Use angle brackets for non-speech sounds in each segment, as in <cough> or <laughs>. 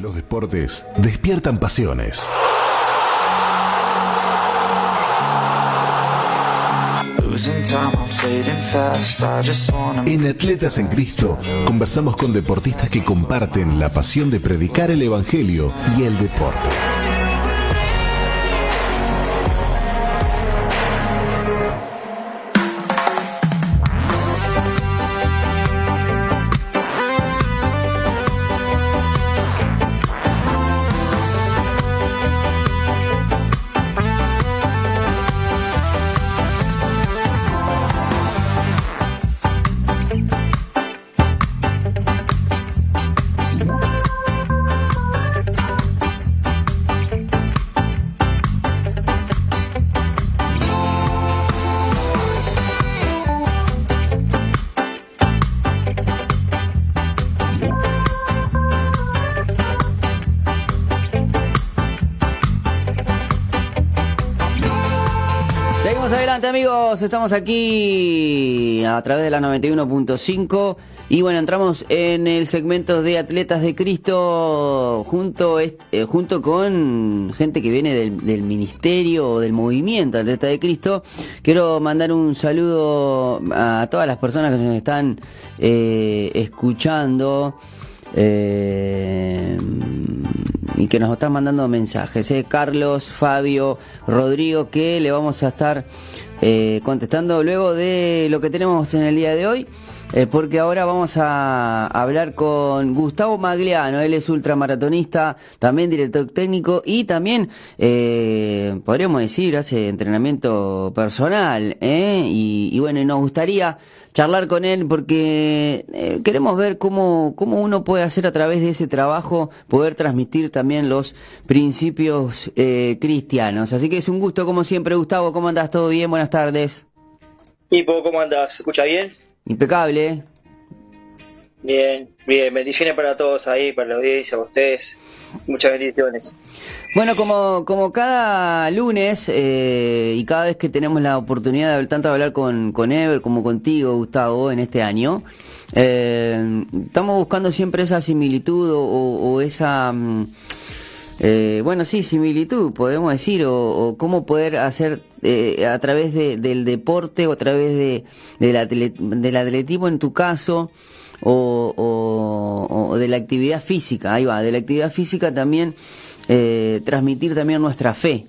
Los deportes despiertan pasiones. En Atletas en Cristo conversamos con deportistas que comparten la pasión de predicar el Evangelio y el deporte. Amigos, estamos aquí a través de la 91.5 y bueno, entramos en el segmento de Atletas de Cristo junto, eh, junto con gente que viene del, ministerio o del movimiento Atletas de Cristo. Quiero mandar un saludo a todas las personas que nos están eh, escuchando. Eh, y que nos están mandando mensajes. Carlos, Fabio, Rodrigo, que le vamos a estar eh, contestando luego de lo que tenemos en el día de hoy. Eh, porque ahora vamos a hablar con Gustavo Magliano, él es ultramaratonista, también director técnico y también, eh, podríamos decir, hace entrenamiento personal. ¿eh? Y, y, bueno, y nos gustaría charlar con él porque eh, queremos ver cómo, cómo uno puede hacer a través de ese trabajo, poder transmitir también los principios eh, cristianos. Así que es un gusto, como siempre, Gustavo. ¿Cómo andás? ¿Todo bien? Buenas tardes. Pipo, ¿cómo andás? ¿Se escucha bien? Impecable. Bien, bien. Bendiciones para todos ahí, para la audiencia, para ustedes. Muchas bendiciones. Bueno, como, como cada lunes eh, y cada vez que tenemos la oportunidad de tanto hablar con, con Ever como contigo, Gustavo, en este año, eh, estamos buscando siempre esa similitud o, esa... Mm, eh, bueno, sí, similitud, podemos decir, o, cómo poder hacer a través del deporte o a través de, del atletismo en tu caso, o, de la actividad física, ahí va, de la actividad física también eh, transmitir también nuestra fe.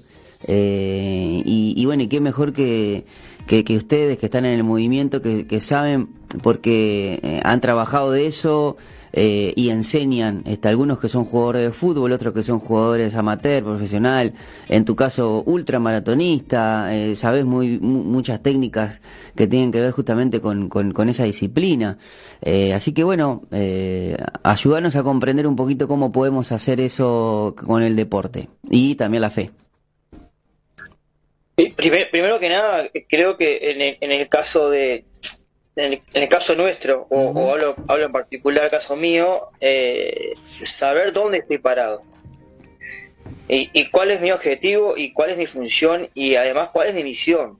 Eh, y, bueno, y qué mejor que, que, ustedes que están en el movimiento, que, que saben, porque eh, han trabajado de eso, eh, y enseñan, este, algunos que son jugadores de fútbol, otros que son jugadores amateur, profesional, en tu caso ultramaratonista, eh, sabes muy, muchas técnicas que tienen que ver justamente con, con, esa disciplina. Eh, así que bueno, eh, ayúdanos a comprender un poquito cómo podemos hacer eso con el deporte y también la fe. Primero, que nada, creo que en el caso de, en el, caso nuestro, o, hablo, hablo, en particular caso mío, eh, saber dónde estoy parado. Y, cuál es mi objetivo y cuál es mi función y además cuál es mi misión.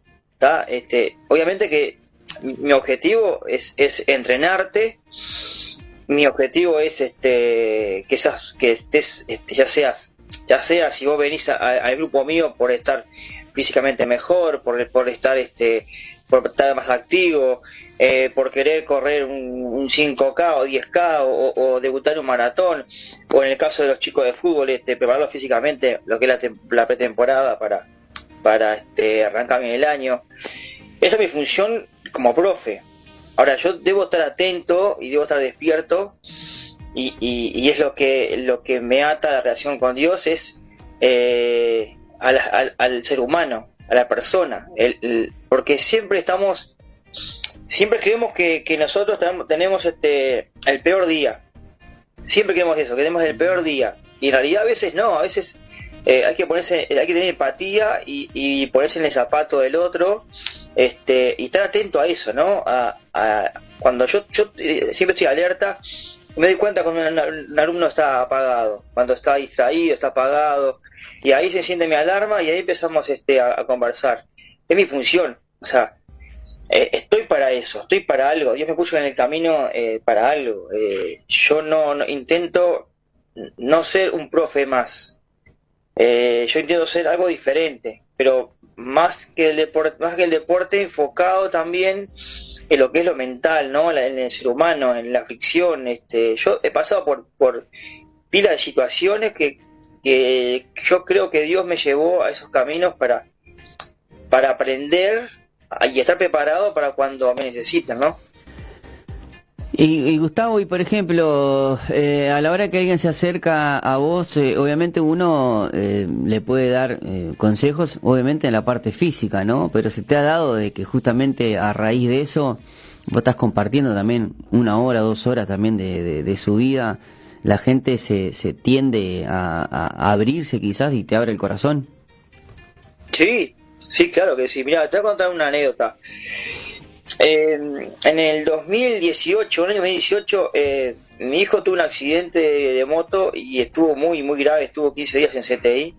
Este, obviamente que mi objetivo es, es entrenarte, mi objetivo es este que seas, que estés, este, ya seas, ya sea si vos venís al grupo mío por estar físicamente mejor, por, por estar este, por estar más activo, eh, por querer correr un, 5K o 10K o, debutar un maratón, o en el caso de los chicos de fútbol, este, prepararlos físicamente, lo que es la, pretemporada para, para este, arrancar bien el año. Esa es mi función como profe. Ahora, yo debo estar atento y debo estar despierto, y, es lo que, lo que me ata la relación con Dios, es eh, al, ser humano, a la persona, porque siempre estamos siempre creemos que, nosotros tenemos este el peor día. Siempre creemos eso, que tenemos el peor día. Y en realidad a veces no, a veces eh, hay que ponerse, hay que tener empatía y, ponerse en el zapato del otro, este, y estar atento a eso, ¿no? A, cuando yo, yo eh, siempre estoy alerta, me doy cuenta cuando un, alumno está apagado, cuando está distraído, está apagado, y ahí se enciende mi alarma y ahí empezamos este, a conversar. Es mi función, o sea, eh, estoy para eso, estoy para algo, Dios me puso en el camino eh, para algo. Eh, yo no, intento no ser un profe más. Eh, yo intento ser algo diferente, pero más que el deporte, más que el deporte enfocado también en lo que es lo mental, ¿no? En el ser humano, en la fricción. Este, yo he pasado por, por pila de situaciones que, que yo creo que Dios me llevó a esos caminos para, para aprender y estar preparado para cuando me necesitan, ¿no? Y, Gustavo, y por ejemplo, eh, a la hora que alguien se acerca a vos, eh, obviamente uno eh, le puede dar consejos, obviamente en la parte física, ¿no? Pero se te ha dado de que justamente a raíz de eso, vos estás compartiendo también una hora, dos horas también de, su vida, la gente se, se tiende a, abrirse quizás y te abre el corazón. Sí, sí, claro que sí. Mira, te voy a contar una anécdota. en el 2018, en el año 2018, eh, mi hijo tuvo un accidente de, moto y estuvo muy, muy grave, estuvo 15 días en CTI.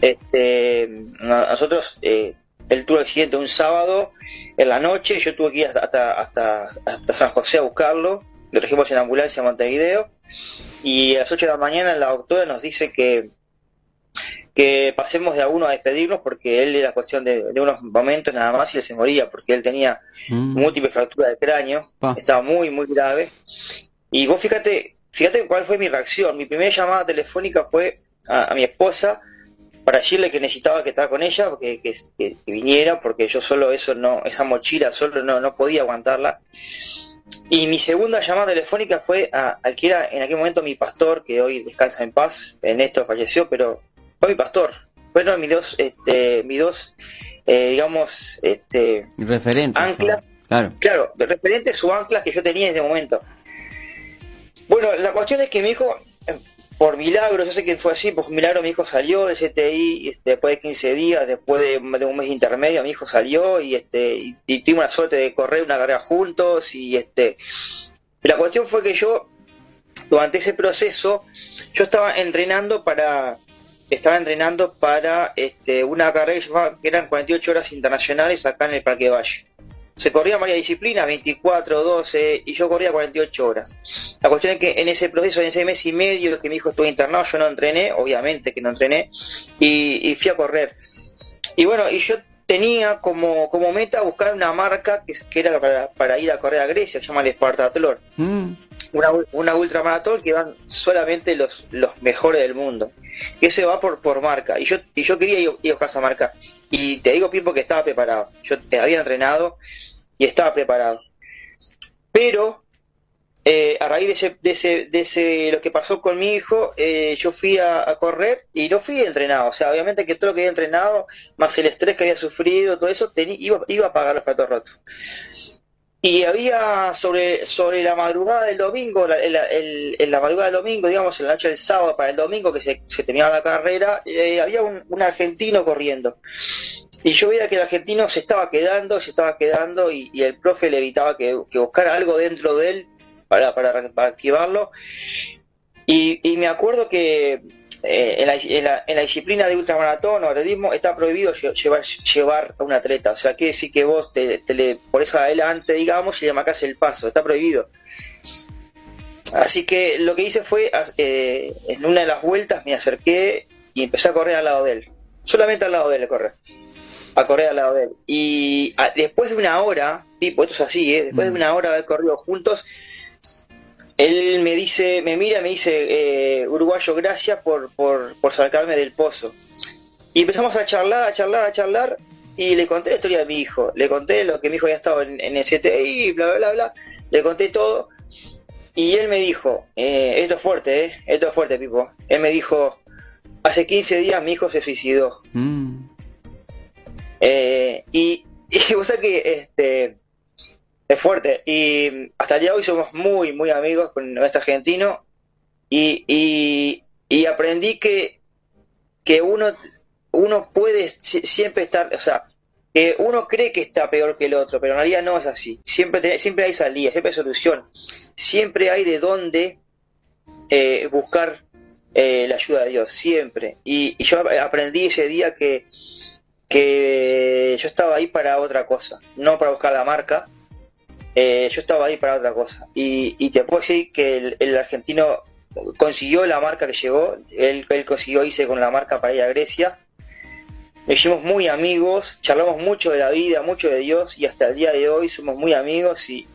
este, nosotros, eh, él tuvo el accidente un sábado en la noche, yo tuve que ir hasta, hasta, hasta, San José a buscarlo, lo trajimos en ambulancia a Montevideo y a las 8 de la mañana la doctora nos dice que que pasemos de a uno a despedirnos porque él era cuestión de, unos momentos nada más y él se moría porque él tenía mm. múltiple fractura de cráneo, estaba muy, muy grave. Y vos fíjate, fíjate cuál fue mi reacción. Mi primera llamada telefónica fue a, mi esposa para decirle que necesitaba que estar con ella, que, que, viniera, porque yo solo eso no, esa mochila solo no, no podía aguantarla. Y mi segunda llamada telefónica fue a, al que era en aquel momento mi pastor, que hoy descansa en paz, en esto falleció, pero mi pastor. Fueron mis dos, este, mis dos, eh, digamos, este, referentes. Anclas. Claro. claro, referentes o anclas que yo tenía en ese momento. Bueno, la cuestión es que mi hijo, eh, por milagro, yo sé que fue así, por milagro mi hijo salió de CTI este, después de 15 días, después de, un mes intermedio, mi hijo salió y este y, tuvimos la suerte de correr una carrera juntos y este la cuestión fue que yo durante ese proceso yo estaba entrenando para estaba entrenando para este, una carrera que eran 48 horas internacionales acá en el Parque Valle. Se corría varias disciplinas, 24, 12, y yo corría 48 horas. La cuestión es que en ese proceso, en ese mes y medio que mi hijo estuvo internado, yo no entrené, obviamente que no entrené, y, fui a correr. Y bueno, y yo tenía como, como meta buscar una marca que, que era para, ir a correr a Grecia, que se llama el Espartatlor. Mm. Una, una ultramaratón que van solamente los, los mejores del mundo ese va por, por marca. Y yo, y yo quería ir, a esa marca. Y te digo, Pipo, que estaba preparado. Yo había entrenado y estaba preparado. Pero eh, a raíz de ese, de ese, de ese, lo que pasó con mi hijo, eh, yo fui a, correr y no fui entrenado. O sea, obviamente que todo lo que había entrenado, más el estrés que había sufrido, todo eso, iba, iba a pagar los platos rotos. Y había sobre, sobre la madrugada del domingo, en la madrugada del domingo, digamos, en la noche del sábado para el domingo que se, se terminaba la carrera, eh, había un, argentino corriendo. Y yo veía que el argentino se estaba quedando, se estaba quedando, y, el profe le gritaba que, buscara algo dentro de él para, para, activarlo. Y, y me acuerdo que eh, en, la, en, la, disciplina de ultramaratón o atletismo está prohibido llevar, llevar a un atleta. O sea, quiere decir que vos te, le pones adelante, digamos, y le marcas el paso. Está prohibido. Así que lo que hice fue, eh, en una de las vueltas me acerqué y empecé a correr al lado de él. Solamente al lado de él, a correr. A correr al lado de él. Y después de una hora, Pipo, esto es así, ¿eh? después de mm. una hora de haber corrido juntos, él me dice, me mira, me dice, eh, uruguayo, gracias por, por, por sacarme del pozo. Y empezamos a charlar, a charlar, a charlar, y le conté la historia de mi hijo. Le conté lo que mi hijo había estado en, en el CTI, bla, bla, bla, bla. Le conté todo. Y él me dijo, eh, esto es fuerte, eh, esto es fuerte, Pipo. Él me dijo, hace 15 días mi hijo se suicidó. Mm. Eh, y, <laughs> y vos sabés que este, es fuerte. Y hasta el día de hoy somos muy, muy amigos con este argentino. Y, y, aprendí que, que uno, uno puede siempre estar, o sea, que uno cree que está peor que el otro, pero en realidad no es así. Siempre, siempre hay salida, siempre hay solución. Siempre hay de dónde eh, buscar eh, la ayuda de Dios, siempre. Y, y, yo aprendí ese día que, que yo estaba ahí para otra cosa, no para buscar la marca, eh, yo estaba ahí para otra cosa. Y, te puedo decir que el, argentino consiguió la marca que llegó, él, él consiguió irse con la marca para ir a Grecia. Nos hicimos muy amigos, charlamos mucho de la vida, mucho de Dios y hasta el día de hoy somos muy amigos y,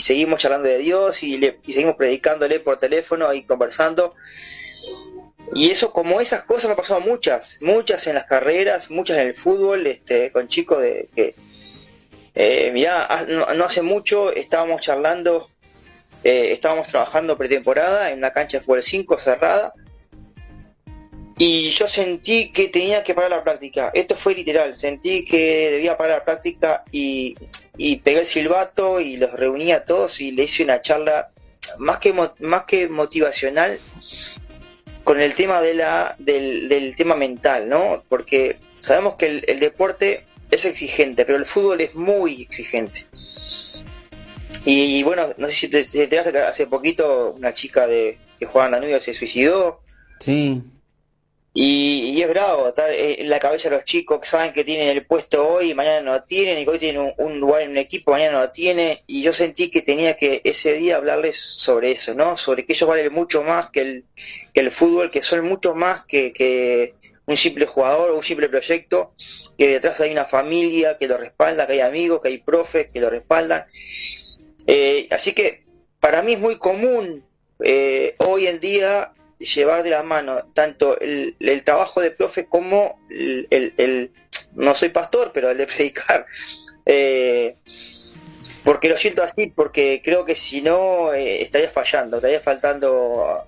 seguimos charlando de Dios y, le, y seguimos predicándole por teléfono y conversando. Y eso, como esas cosas me han pasado muchas, muchas en las carreras, muchas en el fútbol, este, con chicos de que, eh, no, hace mucho estábamos charlando, eh, estábamos trabajando pretemporada en una cancha de fútbol 5 cerrada, y yo sentí que tenía que parar la práctica. Esto fue literal, sentí que debía parar la práctica y, y pegué el silbato y los reuní a todos y le hice una charla más que, más que motivacional, con el tema de la, del, tema mental, ¿no? Porque sabemos que el, deporte es exigente, pero el fútbol es muy exigente. Y, bueno, no sé si te, te que hace poquito una chica de que juega en Danubio se suicidó. Sí. Y, es bravo estar en la cabeza de los chicos que saben que tienen el puesto hoy y mañana no lo tienen, y que hoy tienen un, lugar en un equipo, mañana no lo tienen. Y yo sentí que tenía que ese día hablarles sobre eso, ¿no? Sobre que ellos valen mucho más que el, que el fútbol, que son mucho más que, que un simple jugador un simple proyecto, que detrás hay una familia que lo respalda, que hay amigos, que hay profes que lo respaldan. Eh, así que para mí es muy común eh, hoy en día llevar de la mano tanto el, trabajo de profe como el, no soy pastor, pero el de <laughs> predicar. Eh, porque lo siento así, porque creo que si no eh, estaría fallando, estaría faltando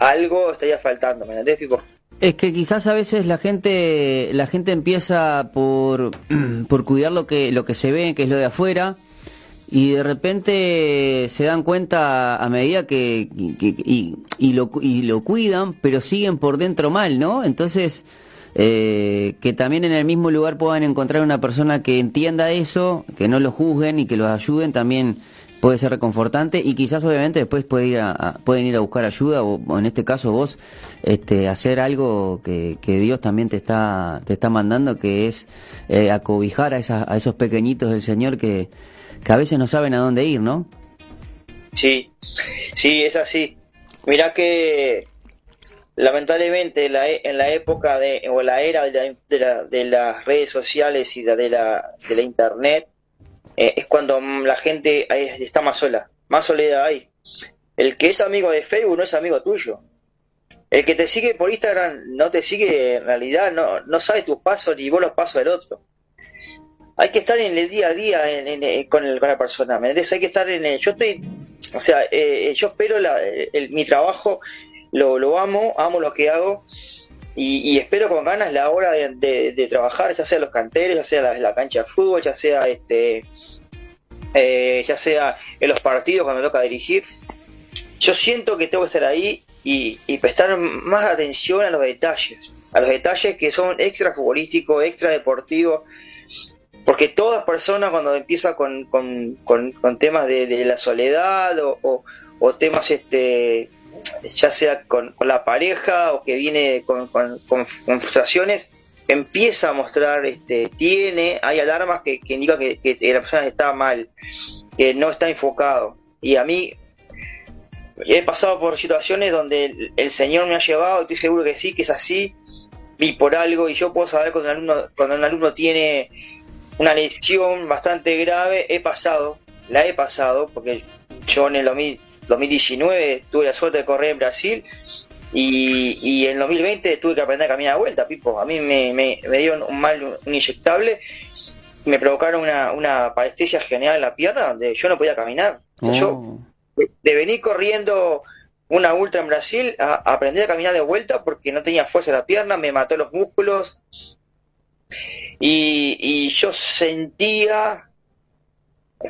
algo, estaría faltando, ¿me entendés, Pipo? Es que quizás a veces la gente la gente empieza por, <clears throat> por cuidar lo que lo que se ve, que es lo de afuera, y de repente se dan cuenta a medida que, y, lo, y lo cuidan, pero siguen por dentro mal, ¿no? Entonces, eh, que también en el mismo lugar puedan encontrar una persona que entienda eso, que no lo juzguen y que los ayuden, también puede ser reconfortante y quizás obviamente después puede ir a, pueden ir a buscar ayuda o, en este caso vos este hacer algo que, que, Dios también te está te está mandando que es eh, acobijar a, esas, a esos pequeñitos del Señor que que a veces no saben a dónde ir, ¿no? Sí, sí, es así. Mira que lamentablemente la, e, en la época de, o la era de, de, las redes sociales y de la, de la internet, eh, es cuando la gente está más sola, más soledad hay. El que es amigo de Facebook no es amigo tuyo. El que te sigue por Instagram no te sigue en realidad, no, no sabe tus pasos ni vos los pasos del otro hay que estar en el día a día con, el, con, la persona, ¿me entiendes? Hay que estar en el, yo estoy, o sea, eh, yo espero la, mi trabajo, lo, lo, amo, amo lo que hago y, espero con ganas la hora de, trabajar, ya sea los canteres, ya sea la, la cancha de fútbol, ya sea este, eh, ya sea en los partidos cuando toca dirigir. Yo siento que tengo que estar ahí y, y prestar más atención a los detalles, a los detalles que son extra futbolísticos, extra deportivos porque toda persona cuando empieza con, con, con, temas de, la soledad o, o, temas este ya sea con, la pareja o que viene con, frustraciones, empieza a mostrar, este, tiene, hay alarmas que, que indican que, la persona está mal, que no está enfocado. Y a mí he pasado por situaciones donde el, Señor me ha llevado, estoy seguro que sí, que es así, y por algo, y yo puedo saber cuando un alumno, cuando un alumno tiene una lesión bastante grave, he pasado, la he pasado, porque yo en el 2019 tuve la suerte de correr en Brasil y, y en el 2020 tuve que aprender a caminar de vuelta, Pipo. A mí me, me, dieron un mal, un inyectable, me provocaron una, una parestesia general en la pierna donde yo no podía caminar. Yo, oh. de, venir corriendo una ultra en Brasil, a, a, aprender a caminar de vuelta porque no tenía fuerza en la pierna, me mató los músculos, y, yo sentía,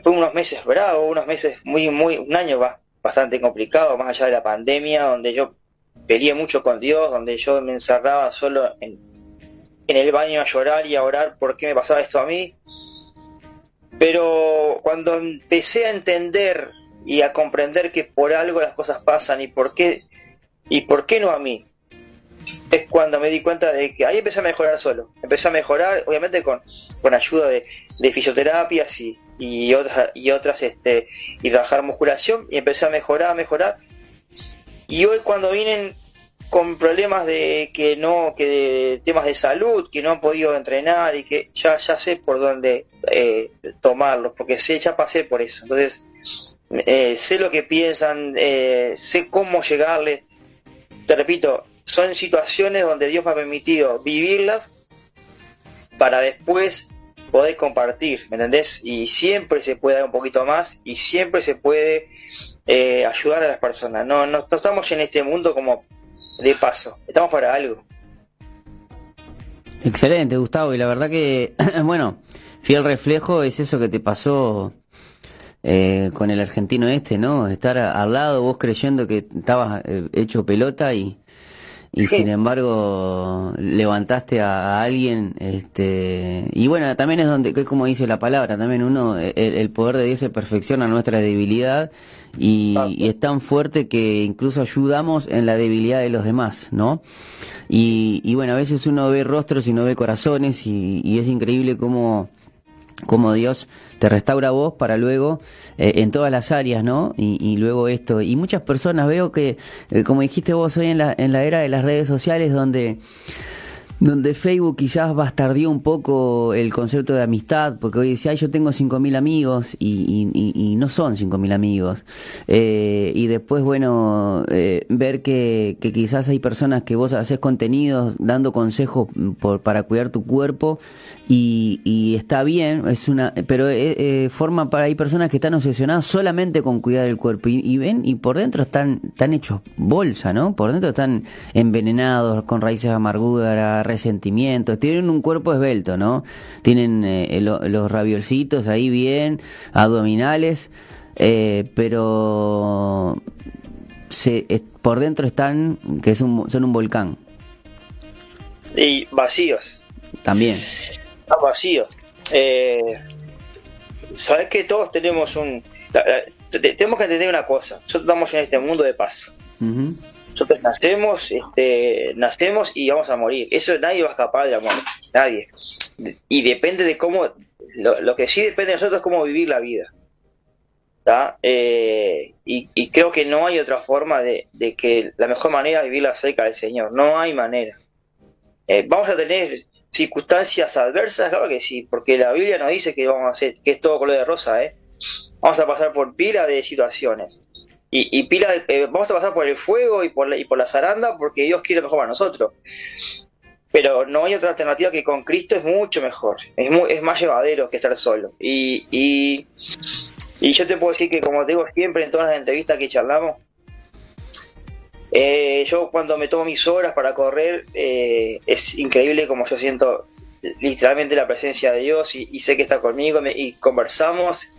fue unos meses bravos, unos meses muy, muy, un año bastante complicado, más allá de la pandemia, donde yo peleé mucho con Dios, donde yo me encerraba solo en, el baño a llorar y a orar por qué me pasaba esto a mí. Pero cuando empecé a entender y a comprender que por algo las cosas pasan y por qué y por qué no a mí, es cuando me di cuenta de que ahí empecé a mejorar solo. Empecé a mejorar, obviamente con, con ayuda de, fisioterapias y, y, otras, y otras, este, y trabajar musculación, y empecé a mejorar, a mejorar. Y hoy cuando vienen con problemas de que no, que de temas de salud, que no han podido entrenar y que ya, ya sé por dónde eh, tomarlos, porque sé, ya pasé por eso. Entonces, eh, sé lo que piensan, eh, sé cómo llegarle. Te repito, son situaciones donde Dios me ha permitido vivirlas para después poder compartir, ¿me entendés? Y siempre se puede dar un poquito más y siempre se puede eh, ayudar a las personas. No, no, no estamos en este mundo como de paso, estamos para algo. Excelente, Gustavo, y la verdad que, <clears throat> bueno, fiel reflejo es eso que te pasó eh, con el argentino este, ¿no? Estar al lado, vos creyendo que estabas eh, hecho pelota y, y sin embargo levantaste a, alguien este y bueno también es donde que es como dice la palabra también uno el, poder de Dios se perfecciona nuestra debilidad y, es tan fuerte que incluso ayudamos en la debilidad de los demás no y, y bueno a veces uno ve rostros y no ve corazones y, y es increíble cómo cómo Dios te restaura vos para luego eh, en todas las áreas, ¿no? Y, luego esto. Y muchas personas veo que, eh, como dijiste vos hoy en la, en la era de las redes sociales, donde donde Facebook quizás bastardió un poco el concepto de amistad, porque hoy decía, yo tengo 5.000 amigos y, y, no son 5.000 amigos. Eh, y después, bueno, eh, ver que, que, quizás hay personas que vos haces contenidos dando consejos por, para cuidar tu cuerpo y, está bien, es una pero eh, forma para, hay personas que están obsesionadas solamente con cuidar el cuerpo y, ven y por dentro están, están hechos bolsa, ¿no? Por dentro están envenenados con raíces de amargura, resentimientos, tienen un cuerpo esbelto, ¿no? Tienen eh, los raviolcitos ahí bien, abdominales, eh, pero se, por dentro están, que es un, son un volcán. Y vacíos. También. Están vacíos. Eh, Sabes que todos tenemos un... tenemos que entender una cosa, nosotros estamos en este mundo de paso. Nosotros nacemos, este, nacemos y vamos a morir. Eso nadie va a escapar de la muerte, nadie. Y depende de cómo, lo, que sí depende de nosotros es cómo vivir la vida. Eh, y, creo que no hay otra forma de, que la mejor manera es vivirla cerca del Señor. No hay manera. Eh, vamos a tener circunstancias adversas, claro que sí, porque la Biblia nos dice que vamos a hacer, que es todo color de rosa, ¿eh? Vamos a pasar por pila de situaciones. Y, pila, eh, vamos a pasar por el fuego y por, la, y por la zaranda porque Dios quiere mejor para nosotros. Pero no hay otra alternativa que con Cristo es mucho mejor. Es, es más llevadero que estar solo. Y, y, yo te puedo decir que, como digo siempre en todas las entrevistas que charlamos, eh, yo cuando me tomo mis horas para correr, eh, es increíble como yo siento literalmente la presencia de Dios y, sé que está conmigo y conversamos.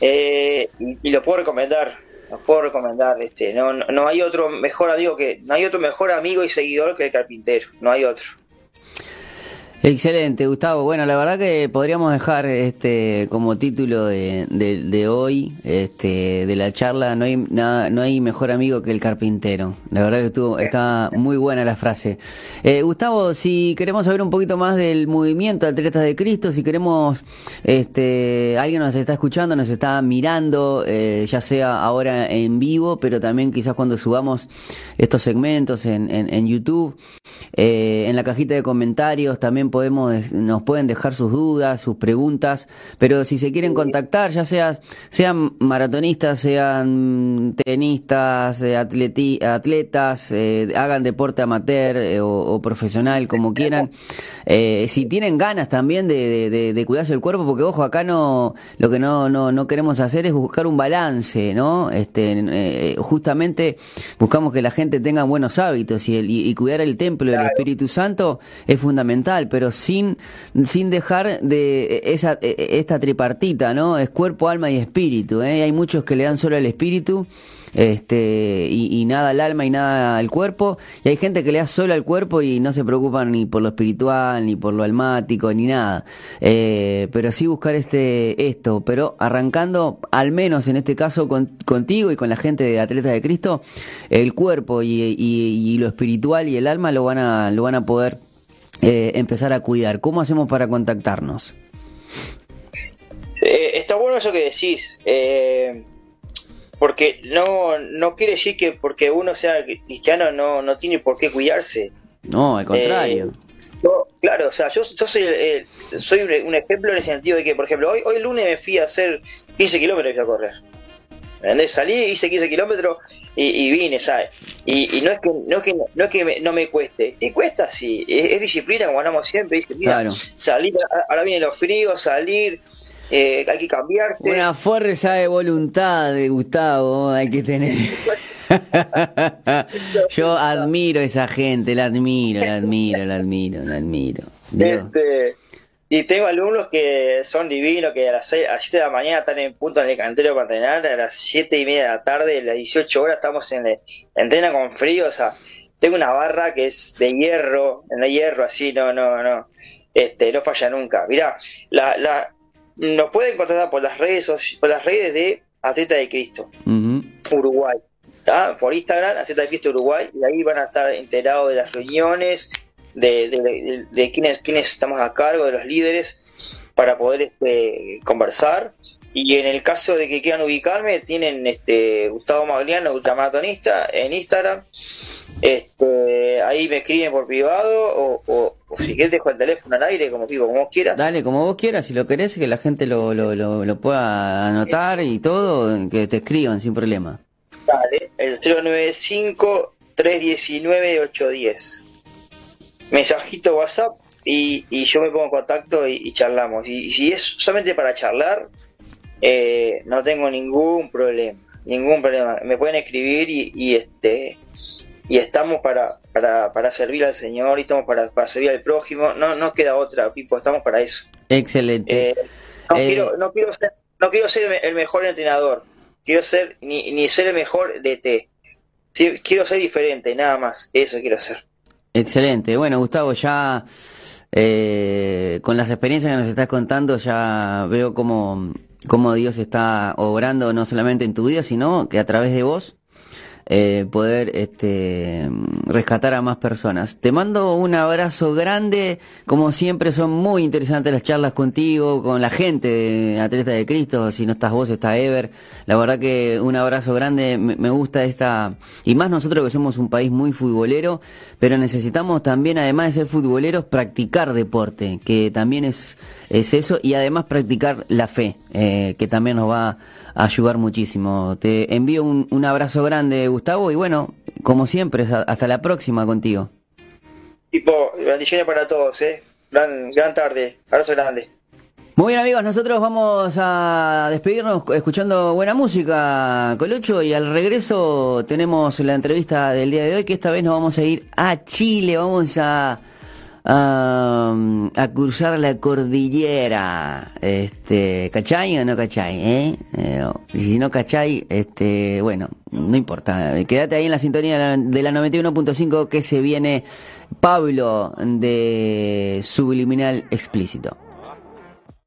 y, lo puedo recomendar puedo recomendar. Este, no, no, hay otro mejor amigo que, no hay otro mejor amigo y seguidor que el carpintero, no hay otro. Excelente, Gustavo. Bueno, la verdad que podríamos dejar este como título de, de, hoy, este, de la charla, no hay nada, no hay mejor amigo que el carpintero. La verdad que estuvo, está muy buena la frase. Eh, Gustavo, si queremos saber un poquito más del movimiento Atletas de Cristo, si queremos, este, alguien nos está escuchando, nos está mirando, eh, ya sea ahora en vivo, pero también quizás cuando subamos estos segmentos en, en, en YouTube, eh, en la cajita de comentarios también podemos, nos pueden dejar sus dudas, sus preguntas, pero si se quieren contactar, ya sea, sean maratonistas, sean tenistas, eh, atletas, eh, hagan deporte amateur eh, o, profesional, como quieran, si tienen ganas también de, cuidarse el cuerpo, porque ojo, acá no, lo que no, no, no queremos hacer es buscar un balance, ¿no? Este, justamente buscamos que la gente tenga buenos hábitos y, y cuidar el templo del Espíritu Santo es fundamental, pero sin, sin dejar de esa, esta tripartita, ¿no? Es cuerpo, alma y espíritu. ¿eh? Hay muchos que le dan solo al espíritu este y, nada al alma y nada al cuerpo y hay gente que le da solo al cuerpo y no se preocupan ni por lo espiritual ni por lo almático ni nada eh, pero sí buscar este esto pero arrancando al menos en este caso contigo y con la gente de Atletas de Cristo el cuerpo y, y, lo espiritual y el alma lo van a lo van a poder eh, empezar a cuidar cómo hacemos para contactarnos eh, está bueno eso que decís porque no, no quiere decir que porque uno sea cristiano no, no tiene por qué cuidarse. No, al contrario. Eh, claro, o sea, yo, yo soy, soy un, ejemplo en el sentido de que, por ejemplo, hoy, hoy el lunes me fui a hacer 15 kilómetros a correr. Salí, hice 15 kilómetros y, vine, ¿sabes? Y, no es que no es que, no, es que me, no me cueste, te cuesta sí, es, disciplina como hablamos siempre, ¿viste? Mira, salir, ahora viene los fríos, salir, eh, hay que cambiarse. Una fuerza de voluntad de Gustavo hay que tener. <laughs> Yo admiro a esa gente, la admiro, la admiro, la admiro, la admiro. Este, y tengo alumnos que son divinos, que a las, 6, a 7 de la mañana están en punto en el cantero para entrenar, a las 7 y media de la tarde, a las 18 horas estamos en el, entrena con frío, o sea, tengo una barra que es de hierro, no hierro así, no, no, no, este, no falla nunca. Mirá, la, la, nos pueden contratar por las redes, por las redes de Atleta de Cristo, Uruguay, por Instagram, Atleta de Cristo Uruguay, y ahí van a estar enterados de las reuniones, de, de, de, quienes, quienes estamos a cargo, de los líderes, para poder este, conversar. Y en el caso de que quieran ubicarme, tienen este Gustavo Magliano, ultramaratonista, en Instagram. Este, ahí me escriben por privado o, si quieres dejo el teléfono al aire, como como vos quieras. Dale, como vos quieras, si lo querés, que la gente lo, lo, lo, pueda anotar y todo, que te escriban sin problema. Dale, el 095 319 810 mensajito WhatsApp y, y yo me pongo en contacto y, charlamos. Y, si es solamente para charlar, eh, no tengo ningún problema, ningún problema. Me pueden escribir y, este y estamos para, para, para, servir al Señor y estamos para, para servir al prójimo. No, no queda otra, Pipo, estamos para eso. Excelente. Eh, no, eh, quiero, no, quiero ser, no quiero ser el mejor entrenador, quiero ser ni, ni ser el mejor DT. Sí, quiero ser diferente, nada más, eso quiero ser. Excelente. Bueno, Gustavo, ya eh, con las experiencias que nos estás contando, ya veo cómo, cómo Dios está obrando no solamente en tu vida, sino que a través de vos eh, poder este, rescatar a más personas. Te mando un abrazo grande, como siempre son muy interesantes las charlas contigo, con la gente de Atleta de Cristo, si no estás vos está Ever, la verdad que un abrazo grande, me, gusta esta, y más nosotros que somos un país muy futbolero, pero necesitamos también, además de ser futboleros, practicar deporte, que también es, es eso, y además practicar la fe, eh, que también nos va ayudar muchísimo. Te envío un abrazo grande, Gustavo, y bueno, como siempre, hasta la próxima contigo. Tipo, bendiciones para todos, ¿eh? Gran, gran tarde, abrazo grande. Muy bien amigos, nosotros vamos a despedirnos escuchando buena música, Colocho, y al regreso tenemos la entrevista del día de hoy, que esta vez nos vamos a ir a Chile, vamos a a, cruzar la cordillera. Este, ¿Cachai o no cachai? Eh? eh si no cachai, este, bueno, no importa. Quédate ahí en la sintonía de la 91.5 que se viene Pablo de Subliminal Explícito.